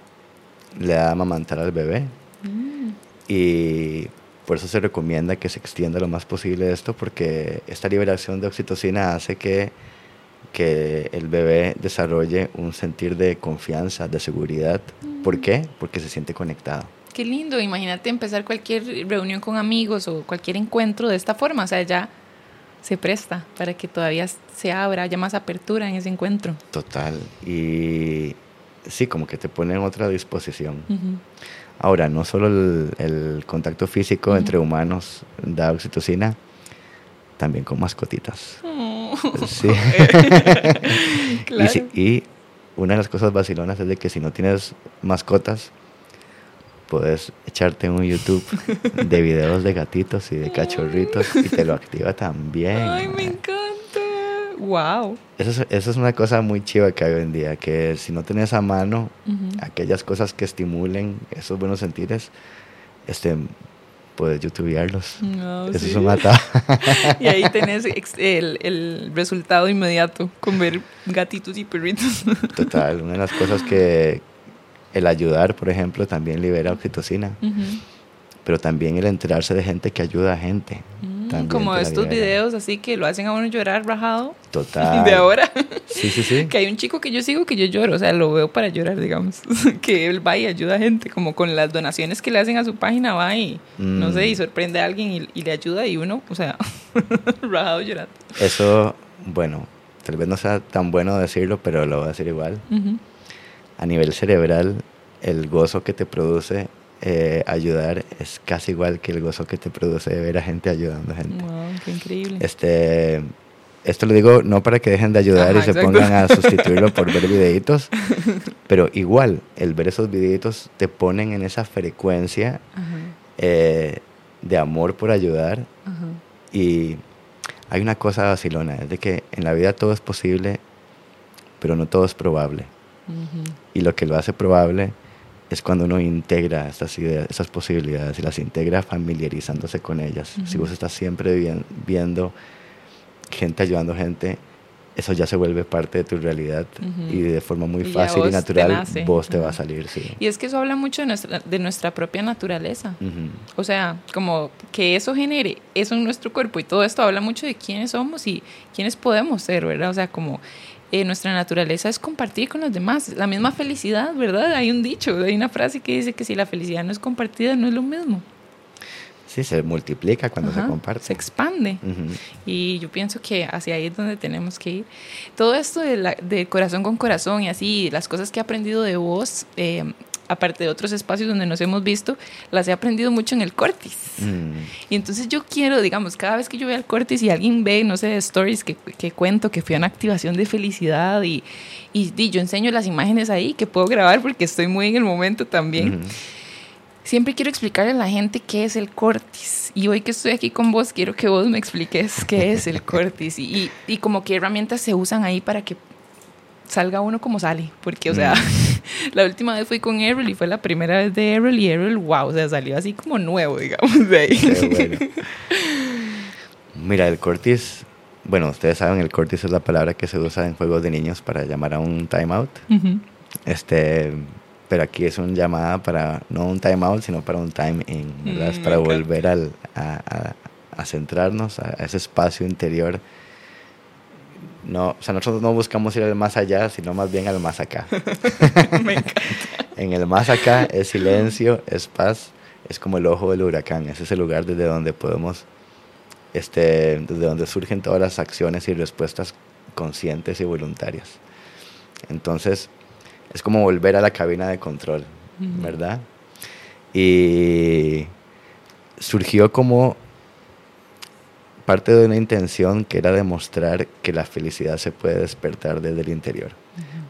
le da a amamantar al bebé. Mm. Y por eso se recomienda que se extienda lo más posible esto, porque esta liberación de oxitocina hace que, que el bebé desarrolle un sentir de confianza, de seguridad. ¿Por qué? Porque se siente conectado. Qué lindo, imagínate empezar cualquier reunión con amigos o cualquier encuentro de esta forma, o sea, ya se presta para que todavía se abra, haya más apertura en ese encuentro. Total, y sí, como que te pone en otra disposición. Ahora, no solo el, contacto físico entre humanos da oxitocina, también con mascotitas. Oh. Sí. y, una de las cosas vacilonas es de que si no tienes mascotas, puedes echarte un YouTube de videos de gatitos y de cachorritos y te lo activa también. Ay, me encanta. Wow. Eso es, es, una cosa muy chiva que hay hoy en día, que si no tienes a mano aquellas cosas que estimulen esos buenos sentires, este, puedes youtubearlos. Eso es un mata. y ahí tenés el, el, resultado inmediato con ver gatitos y perritos. Total, una de las cosas que el ayudar, por ejemplo, también libera oxitocina. Pero también el enterarse de gente que ayuda a gente. Como estos videos así que lo hacen a uno llorar rajado. Total. De ahora. Sí, sí, sí. que hay un chico que yo sigo que yo lloro, o sea, lo veo para llorar, digamos. que él va y ayuda a gente, como con las donaciones que le hacen a su página, va y, no sé, y mm. sorprende a alguien y, le ayuda y uno, o sea, rajado llorando. Eso, bueno, tal vez no sea tan bueno decirlo, pero lo voy a decir igual. A nivel cerebral, el gozo que te produce eh, ayudar es casi igual que el gozo que te produce ver a gente ayudando a gente. Wow, qué increíble. Este, esto lo digo no para que dejen de ayudar y se pongan a sustituirlo por ver videitos, pero igual, el ver esos videitos te ponen en esa frecuencia eh, de amor por ayudar Y hay una cosa vacilona, es de que en la vida todo es posible, pero no todo es probable. Y lo que lo hace probable es cuando uno integra estas ideas, esas posibilidades y las integra familiarizándose con ellas. Si vos estás siempre viendo gente ayudando gente, eso ya se vuelve parte de tu realidad y de forma muy fácil y natural vos te va a salir. Sí. Y es que eso habla mucho de nuestra, de nuestra propia naturaleza. O sea, como que eso genere eso en nuestro cuerpo y todo esto habla mucho de quiénes somos y quiénes podemos ser, ¿verdad? O sea, como eh, nuestra naturaleza es compartir con los demás. La misma felicidad, ¿verdad? Hay un dicho, hay una frase que dice que si la felicidad no es compartida, no es lo mismo. Sí, se multiplica cuando se comparte. Se expande. Y yo pienso que hacia ahí es donde tenemos que ir. Todo esto de, corazón con corazón y así, las cosas que he aprendido de vos, eh, aparte de otros espacios donde nos hemos visto, las he aprendido mucho en el Cortis. Mm. Y entonces yo quiero, digamos, cada vez que yo veo al Cortis y alguien ve, no sé, stories que, que cuento que fui a una activación de felicidad y, y, yo enseño las imágenes ahí que puedo grabar porque estoy muy en el momento también siempre quiero explicarle a la gente qué es el cortis. Y hoy que estoy aquí con vos, quiero que vos me expliques qué es el cortis y, y, como qué herramientas se usan ahí para que salga uno como sale. Porque, o sea, mm. La última vez fui con Errol y fue la primera vez de Errol y Errol, wow, o sea, salió así como nuevo, digamos, de ahí. Mira, el cortis, bueno, ustedes saben, el cortis es la palabra que se usa en juegos de niños para llamar a un timeout. Este pero aquí es una llamada para no un time out, sino para un time in, ¿verdad? es mm, para volver al, a, a, centrarnos a, ese espacio interior. No, o sea, nosotros no buscamos ir al más allá, sino más bien al más acá. Me encanta. en el más acá es silencio, es paz, es como el ojo del huracán, es ese lugar desde donde podemos, este, desde donde surgen todas las acciones y respuestas conscientes y voluntarias. Entonces, es como volver a la cabina de control, ¿verdad? Y surgió como parte de una intención que era demostrar que la felicidad se puede despertar desde el interior.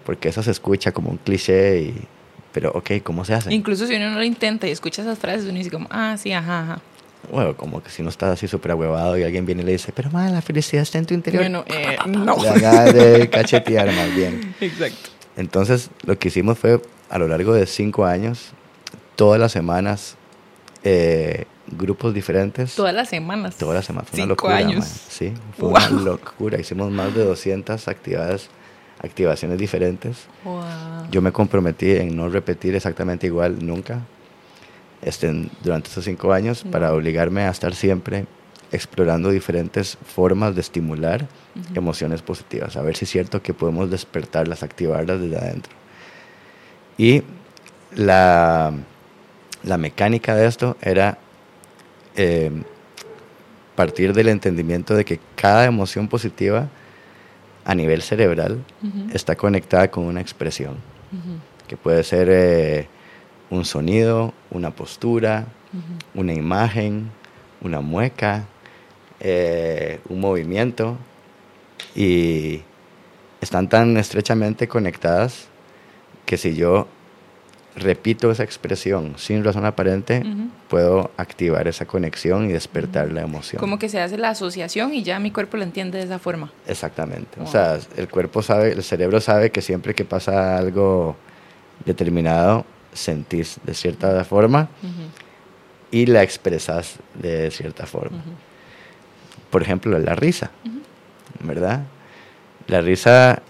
Porque eso se escucha como un cliché, y, pero ok, ¿cómo se hace? Incluso si uno no lo intenta y escucha esas frases, uno dice como, ah, sí, ajá, ajá. Bueno, como que si uno está así súper ahuevado y alguien viene y le dice, pero madre, la felicidad está en tu interior. Bueno, eh, no. Le de cachetear más bien. Exacto. Entonces, lo que hicimos fue, a lo largo de cinco años, todas las semanas, eh, grupos diferentes. Todas las semanas. Todas las semanas. Fue una locura. Años. Sí, fue una locura. Hicimos más de 200 actividades, activaciones diferentes. Yo me comprometí en no repetir exactamente igual nunca este, durante estos cinco años para obligarme a estar siempre explorando diferentes formas de estimular emociones positivas, a ver si es cierto que podemos despertarlas, activarlas desde adentro. Y la, la mecánica de esto era eh, partir del entendimiento de que cada emoción positiva a nivel cerebral está conectada con una expresión, que puede ser eh, un sonido, una postura, una imagen, una mueca, eh, un movimiento y están tan estrechamente conectadas que si yo repito esa expresión sin razón aparente, puedo activar esa conexión y despertar la emoción. Como que se hace la asociación y ya mi cuerpo lo entiende de esa forma. Exactamente. O sea, el cuerpo sabe, el cerebro sabe que siempre que pasa algo determinado, sentís de cierta forma y la expresas de cierta forma por ejemplo, la risa, ¿verdad? La risa,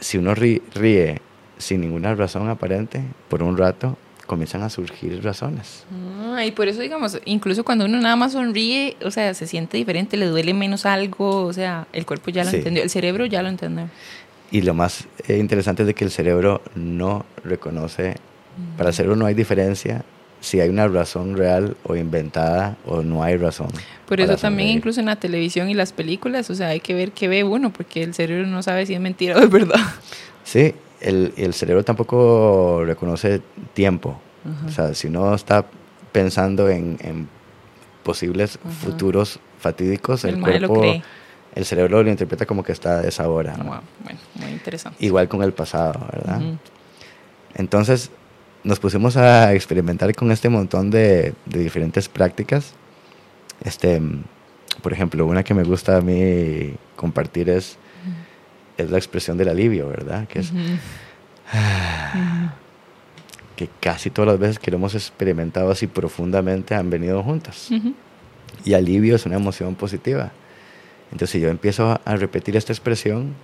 si uno ríe, sin ninguna razón aparente, por un rato, comienzan a surgir razones. Ah, y por eso, digamos, incluso cuando uno nada más sonríe, o sea, se siente diferente, le duele menos algo, o sea, el cuerpo ya lo entendió, el cerebro ya lo entendió. Y lo más eh, interesante es de que el cerebro no reconoce, para el cerebro no hay diferencia si hay una razón real o inventada o no hay razón. Por eso también incluso en la televisión y las películas, o sea, hay que ver qué ve uno, porque el cerebro no sabe si es mentira o es verdad. Sí, el, el cerebro tampoco reconoce tiempo. O sea, si uno está pensando en, en posibles futuros fatídicos, el, cuerpo, el cerebro lo interpreta como que está de esa hora. Bueno, muy interesante. Igual con el pasado, ¿verdad? Entonces, nos pusimos a experimentar con este montón de, de diferentes prácticas. Este, por ejemplo, una que me gusta a mí compartir es, es la expresión del alivio, ¿verdad? Que es... que casi todas las veces que lo hemos experimentado así profundamente han venido juntas. Y alivio es una emoción positiva. Entonces, si yo empiezo a repetir esta expresión,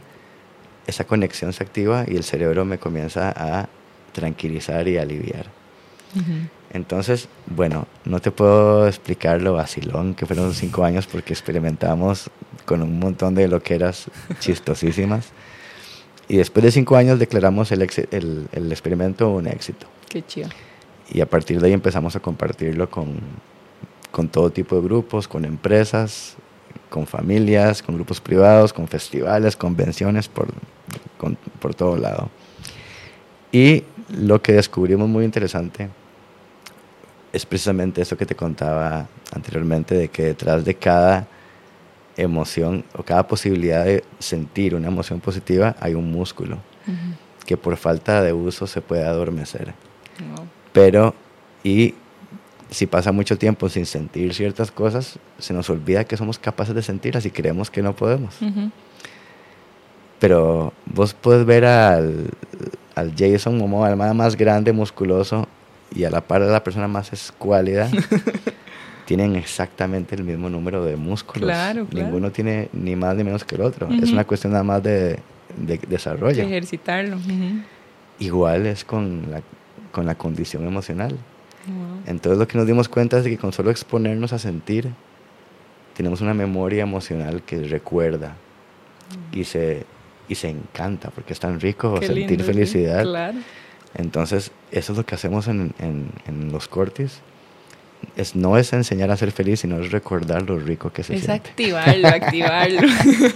esa conexión se activa y el cerebro me comienza a tranquilizar y aliviar. Entonces, bueno, no te puedo explicar lo vacilón que fueron cinco años porque experimentamos con un montón de loqueras chistosísimas. Y después de cinco años declaramos el, el, el experimento un éxito. Qué chido. Y a partir de ahí empezamos a compartirlo con, con todo tipo de grupos, con empresas, con familias, con grupos privados, con festivales, convenciones, por, por todo lado. Y lo que descubrimos muy interesante es precisamente eso que te contaba anteriormente, de que detrás de cada emoción o cada posibilidad de sentir una emoción positiva hay un músculo que por falta de uso se puede adormecer. Pero, y si pasa mucho tiempo sin sentir ciertas cosas, se nos olvida que somos capaces de sentirlas y creemos que no podemos. Pero vos puedes ver al, al Jason Momoa, el más grande, musculoso, y a la par de la persona más escuálida, tienen exactamente el mismo número de músculos. Ninguno tiene ni más ni menos que el otro. Es una cuestión nada más de, de desarrollo. ejercitarlo. Igual es con la, con la condición emocional. Entonces lo que nos dimos cuenta es que con solo exponernos a sentir, tenemos una memoria emocional que recuerda y, se, y se encanta, porque es tan rico sentir felicidad. Claro. Entonces, eso es lo que hacemos en, en, los cortes. Es, no es enseñar a ser feliz, sino es recordar lo rico que se es siente. Es activarlo, activarlo.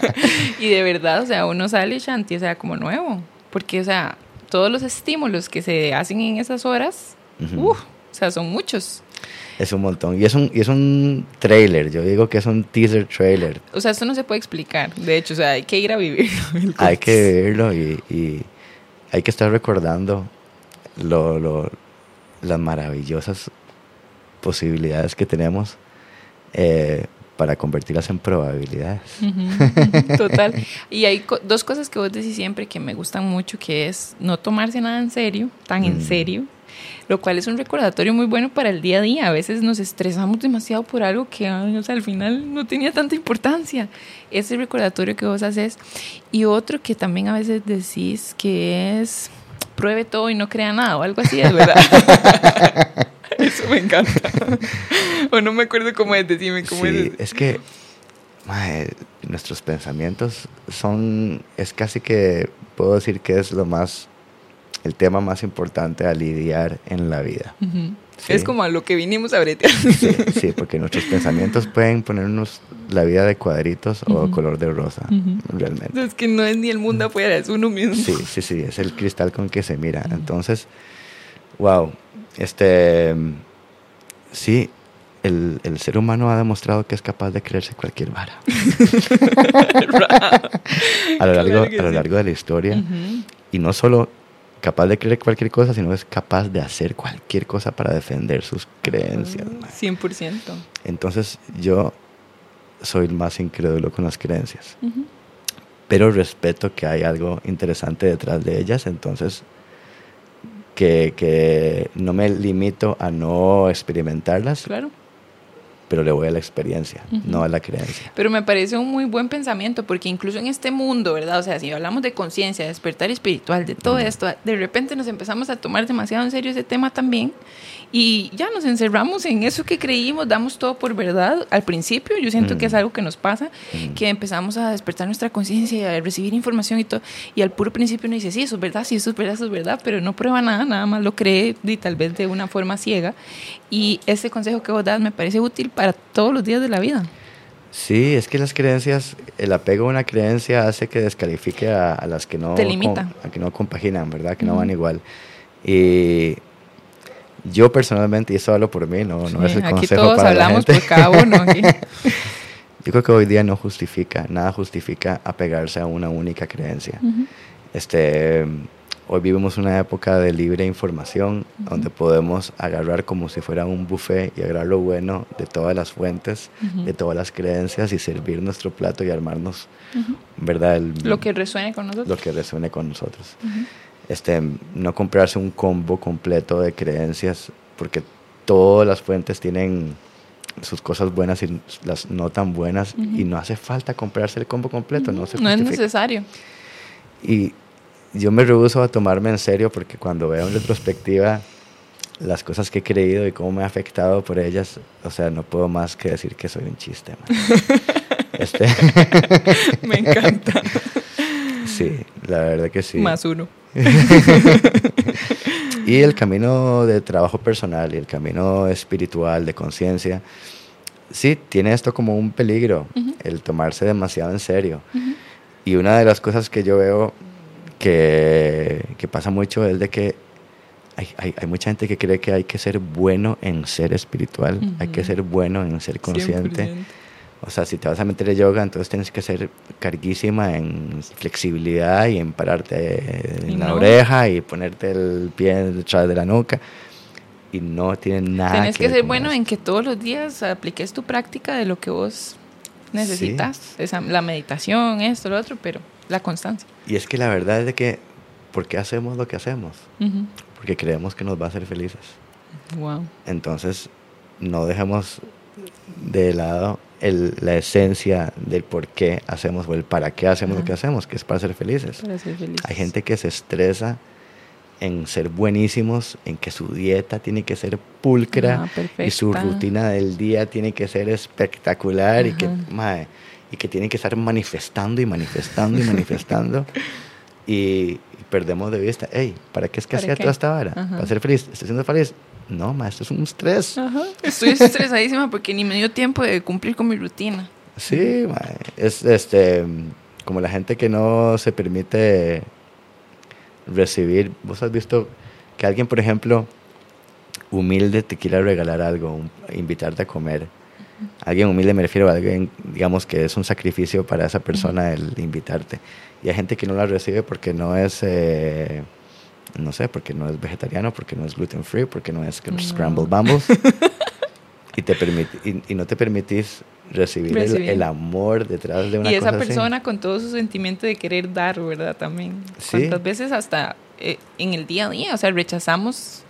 y de verdad, o sea, uno sale shanti, o sea, como nuevo. Porque, o sea, todos los estímulos que se hacen en esas horas, o sea, son muchos. Es un montón. Y es un, y es un trailer, yo digo que es un teaser trailer. O sea, esto no se puede explicar. De hecho, o sea, hay que ir a vivirlo. Hay que vivirlo y, y hay que estar recordando lo, lo, las maravillosas posibilidades que tenemos eh, para convertirlas en probabilidades. total. Y hay dos cosas que vos decís siempre que me gustan mucho, que es no tomarse nada en serio, tan en mm. serio, lo cual es un recordatorio muy bueno para el día a día. A veces nos estresamos demasiado por algo que o sea, al final no tenía tanta importancia. Ese recordatorio que vos haces. Y otro que también a veces decís que es pruebe todo y no crea nada o algo así, es verdad. Eso me encanta. o no me acuerdo cómo es, decime cómo sí, es. que nuestros pensamientos son, es casi que puedo decir que es lo más, el tema más importante a lidiar en la vida. Es como a lo que vinimos a bretear. Sí, porque nuestros pensamientos pueden ponernos la vida de cuadritos o color de rosa, realmente. Es que no es ni el mundo afuera, es uno mismo. Sí, sí, sí, es el cristal con que se mira. Entonces, wow, este, sí, el, el, ser humano ha demostrado que es capaz de creerse cualquier vara. a, lo largo, a lo largo de la historia. Y no solo capaz de creer cualquier cosa, sino es capaz de hacer cualquier cosa para defender sus creencias. 100%. Entonces yo soy el más incrédulo con las creencias. Pero respeto que hay algo interesante detrás de ellas, entonces que, que no me limito a no experimentarlas. Claro pero le voy a la experiencia, no a la creencia. Pero me parece un muy buen pensamiento, porque incluso en este mundo, ¿verdad? O sea, si hablamos de conciencia, despertar espiritual, de todo esto, de repente nos empezamos a tomar demasiado en serio ese tema también y ya nos encerramos en eso que creímos, damos todo por verdad. Al principio yo siento que es algo que nos pasa, que empezamos a despertar nuestra conciencia y a recibir información y todo, y al puro principio uno dice, sí, eso es verdad, sí, eso es verdad, eso es verdad, pero no prueba nada, nada más lo cree y tal vez de una forma ciega. Y ese consejo que vos das me parece útil para todos los días de la vida. Sí, es que las creencias, el apego a una creencia hace que descalifique a, las que no, Te limita. a que no compaginan, ¿verdad? Que no van igual. Y yo personalmente, y eso hablo por mí, no, no es el consejo todos para hablamos la por cada uno. yo creo que hoy día no justifica, nada justifica apegarse a una única creencia. este, hoy vivimos una época de libre información, donde podemos agarrar como si fuera un buffet y agarrar lo bueno de todas las fuentes, de todas las creencias y servir nuestro plato y armarnos, ¿verdad? lo que resuene con nosotros. Lo que resuene con nosotros. Este, no comprarse un combo completo de creencias, porque todas las fuentes tienen sus cosas buenas y las no tan buenas y no hace falta comprarse el combo completo, no No es necesario. Y yo me rehuso a tomarme en serio porque cuando veo en retrospectiva las cosas que he creído y cómo me ha afectado por ellas, o sea, no puedo más que decir que soy un chiste. este. me encanta. Sí, la verdad que sí. Más uno. y el camino de trabajo personal y el camino espiritual de conciencia, sí, tiene esto como un peligro, el tomarse demasiado en serio. Y una de las cosas que yo veo que, que pasa mucho es de que hay, hay, hay, mucha gente que cree que hay que ser bueno en ser espiritual, hay que ser bueno en ser consciente. O sea, si te vas a meter en yoga, entonces tienes que ser carguísima en flexibilidad y en pararte en la oreja y ponerte el pie detrás de la nuca. Y no tiene nada Tienes que, ser bueno en que todos los días apliques tu práctica de lo que vos necesitas. Esa, la meditación, esto, lo otro, pero la constancia. Y es que la verdad es de que, ¿por qué hacemos lo que hacemos? Porque creemos que nos va a hacer felices. Wow. Entonces, no dejemos de lado el, la esencia del por qué hacemos o el para qué hacemos lo que hacemos, que es para ser felices. Para ser felices. Hay gente que se estresa en ser buenísimos, en que su dieta tiene que ser pulcra ah, y su rutina del día tiene que ser espectacular y que, mae, y que tienen que estar manifestando y manifestando y manifestando y, perdemos de vista, hey, ¿para qué es que hacía toda esta vara? ¿Para ser feliz? ¿Estoy siendo feliz? No, maestro, es un estrés. Estoy estresadísima porque ni me dio tiempo de cumplir con mi rutina. Sí, es este como la gente que no se permite recibir. Vos has visto que alguien, por ejemplo, humilde te quiera regalar algo, invitarte a comer Alguien humilde me refiero a alguien, digamos, que es un sacrificio para esa persona el invitarte. Y hay gente que no la recibe porque no es, eh, no sé, porque no es vegetariano, porque no es gluten free, porque no es scrambled bambus. y, te y, no te permitís recibir, el, amor detrás de una Y esa persona con todo su sentimiento de querer dar, ¿verdad? También. ¿Cuántas veces hasta eh, en el día a día, o sea, rechazamos,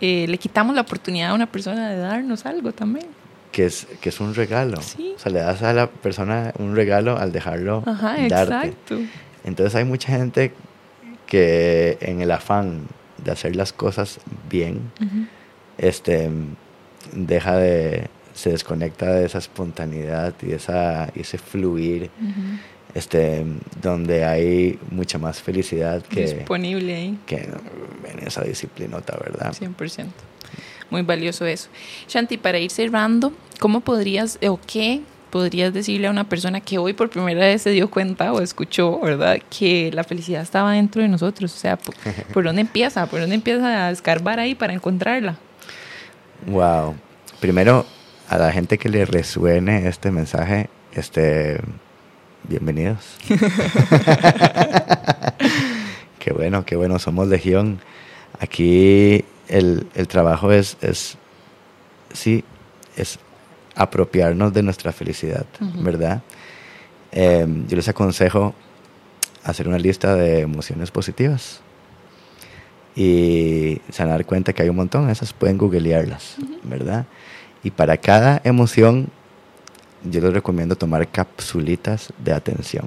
eh, le quitamos la oportunidad a una persona de darnos algo también que es, que es un regalo. O sea, le das a la persona un regalo al dejarlo Ajá, darte. Exacto. Entonces hay mucha gente que en el afán de hacer las cosas bien, este, deja de, se desconecta de esa espontaneidad y, esa, y ese fluir, este, donde hay mucha más felicidad que... Disponible ahí. Que en esa disciplinota, ¿verdad? 100% muy valioso eso. Shanti, para ir cerrando, ¿cómo podrías o qué podrías decirle a una persona que hoy por primera vez se dio cuenta o escuchó, ¿verdad? Que la felicidad estaba dentro de nosotros. O sea, ¿por, dónde empieza? ¿Por dónde empieza a escarbar ahí para encontrarla? Wow. Primero, a la gente que le resuene este mensaje, este, bienvenidos. qué bueno, qué bueno, somos Legión. Aquí el, el trabajo es, es, sí, es apropiarnos de nuestra felicidad, ¿verdad? Em, yo les aconsejo hacer una lista de emociones positivas y se van a dar cuenta que hay un montón, esas pueden googlearlas, ¿verdad? Y para cada emoción, yo les recomiendo tomar capsulitas de atención.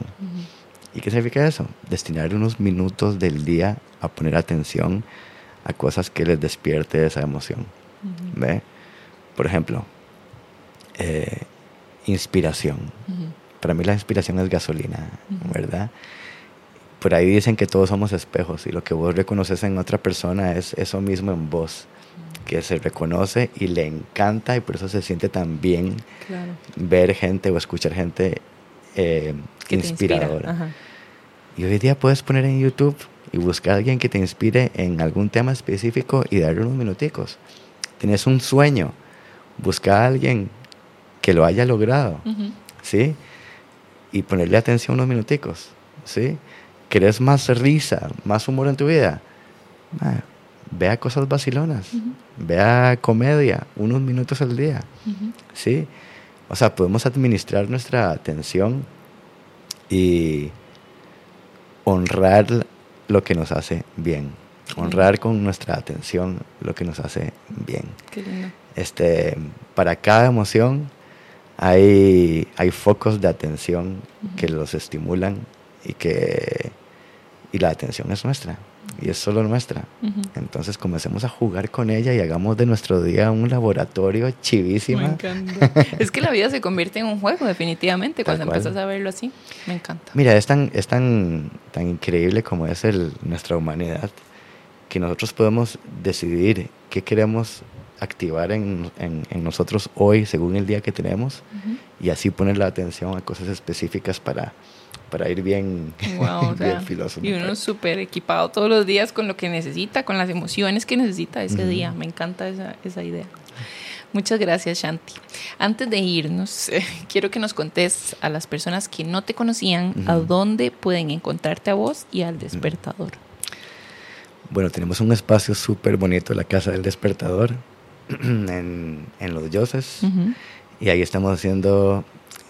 ¿Y qué significa eso? Destinar unos minutos del día a poner atención a cosas que les despierte esa emoción. ¿Ve? Por ejemplo, eh, inspiración. Para mí la inspiración es gasolina, ¿verdad? Por ahí dicen que todos somos espejos y lo que vos reconoces en otra persona es eso mismo en vos, que se reconoce y le encanta y por eso se siente tan bien ver gente o escuchar gente eh, inspiradora. Y hoy día puedes poner en YouTube y buscar a alguien que te inspire en algún tema específico y darle unos minuticos. Tienes un sueño, busca a alguien que lo haya logrado, ¿sí? Y ponerle atención unos minuticos, ¿sí? ¿Querés más risa, más humor en tu vida? vea cosas vacilonas, vea comedia, unos minutos al día. ¿sí? O sea, podemos administrar nuestra atención y honrar lo que nos hace bien. Honrar con nuestra atención lo que nos hace bien. Qué lindo. Este, para cada emoción hay, hay focos de atención que los estimulan y que y la atención es nuestra y es solo nuestra. Entonces comencemos a jugar con ella y hagamos de nuestro día un laboratorio chivísima. Me encanta. es que la vida se convierte en un juego, definitivamente, cuando empiezas a verlo así. Me encanta. Mira, es tan, es tan, tan increíble como es el, nuestra humanidad que nosotros podemos decidir qué queremos activar en, en, nosotros hoy según el día que tenemos y así poner la atención a cosas específicas para para ir bien, wow, Y uno súper equipado todos los días con lo que necesita, con las emociones que necesita ese día. Me encanta esa, esa idea. Muchas gracias, Shanti. Antes de irnos, quiero que nos contes a las personas que no te conocían a dónde pueden encontrarte a vos y al despertador. Bueno, tenemos un espacio súper bonito, la Casa del Despertador, en, en Los Dioses. Y ahí estamos haciendo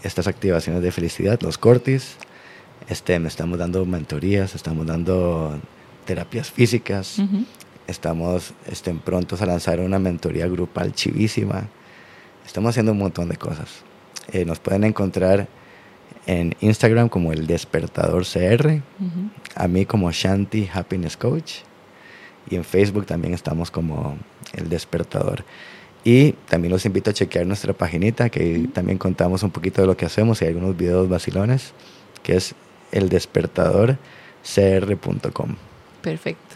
estas activaciones de felicidad, los cortis, este, estamos dando mentorías, estamos dando terapias físicas, estamos este, prontos a lanzar una mentoría grupal chivísima, estamos haciendo un montón de cosas. Eh, nos pueden encontrar en Instagram como el despertador CR, a mí como Shanti Happiness Coach y en Facebook también estamos como el despertador. Y también los invito a chequear nuestra paginita, que también contamos un poquito de lo que hacemos y algunos videos vacilones, que es eldespertadorcr.com. Perfecto.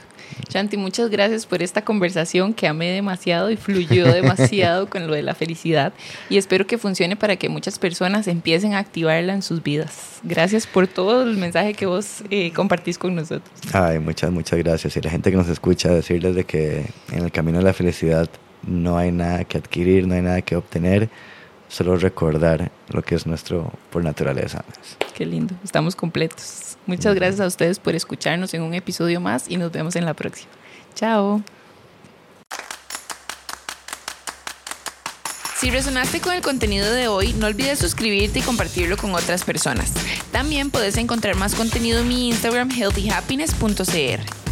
Shanti, muchas gracias por esta conversación que amé demasiado y fluyó demasiado con lo de la felicidad y espero que funcione para que muchas personas empiecen a activarla en sus vidas. Gracias por todo el mensaje que vos eh, compartís con nosotros. Ay, muchas, muchas gracias. Y la gente que nos escucha decirles de que en el camino de la felicidad no hay nada que adquirir, no hay nada que obtener solo recordar lo que es nuestro por naturaleza. Qué lindo, estamos completos. Muchas gracias a ustedes por escucharnos en un episodio más y nos vemos en la próxima. Chao. Si resonaste con el contenido de hoy, no olvides suscribirte y compartirlo con otras personas. También puedes encontrar más contenido en mi Instagram healthyhappiness.cr.